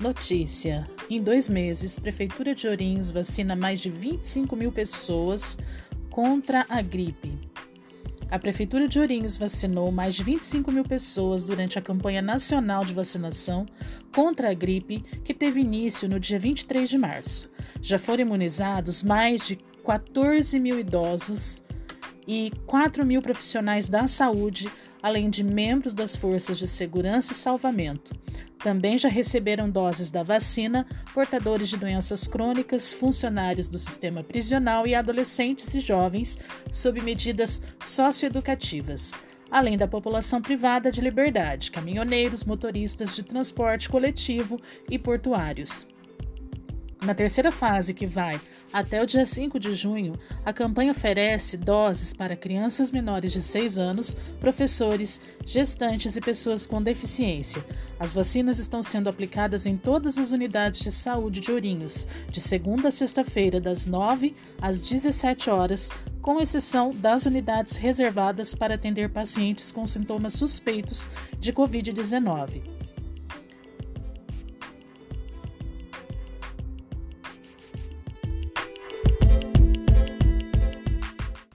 Notícia: em dois meses, Prefeitura de Ourinhos vacina mais de 25 mil pessoas contra a gripe. A Prefeitura de Ourinhos vacinou mais de 25 mil pessoas durante a campanha nacional de vacinação contra a gripe, que teve início no dia 23 de março. Já foram imunizados mais de 14 mil idosos e 4 mil profissionais da saúde, além de membros das forças de segurança e salvamento. Também já receberam doses da vacina portadores de doenças crônicas, funcionários do sistema prisional e adolescentes e jovens sob medidas socioeducativas, além da população privada de liberdade, caminhoneiros, motoristas de transporte coletivo e portuários. Na terceira fase, que vai até o dia 5 de junho, a campanha oferece doses para crianças menores de 6 anos, professores, gestantes e pessoas com deficiência. As vacinas estão sendo aplicadas em todas as unidades de saúde de Ourinhos, de segunda a sexta-feira, das 9 às 17 horas, com exceção das unidades reservadas para atender pacientes com sintomas suspeitos de Covid-19.